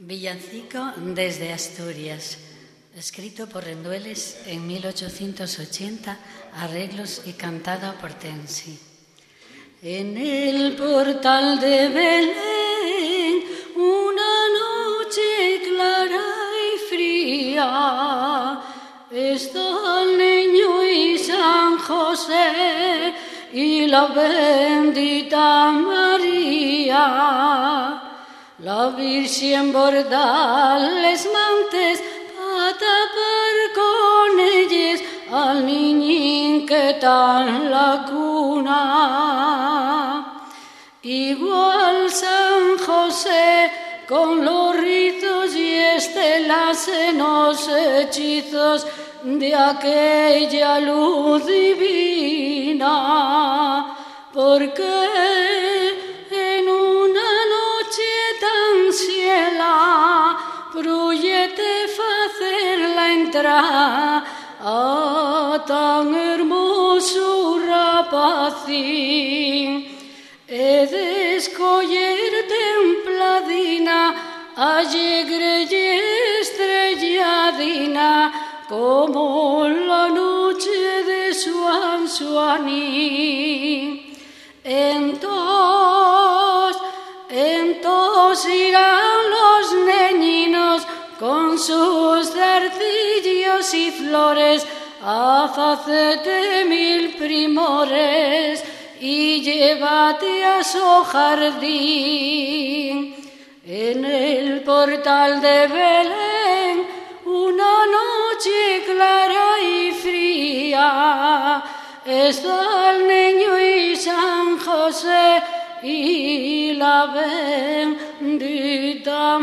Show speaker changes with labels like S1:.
S1: Villancico desde Asturias, escrito por Rendueles en 1880, arreglos y cantado por Tensi. En el portal de Belén, una noche clara y fría, está el niño y San José y la bendita María. La Virgen bordales mantes para tapar con ellos al niñín que en la cuna. Igual San José con los ritos y estelas en los hechizos de aquella luz divina, porque entra a tan hermoso rapacín e de escoller templadina allegre y estrelladina como la noche de Suan Suaní. Entonces, entonces irá sus zarcillos y flores a hacerte mil primores y llévate a su jardín. En el portal de Belén, una noche clara y fría, está el niño y San José y la bendita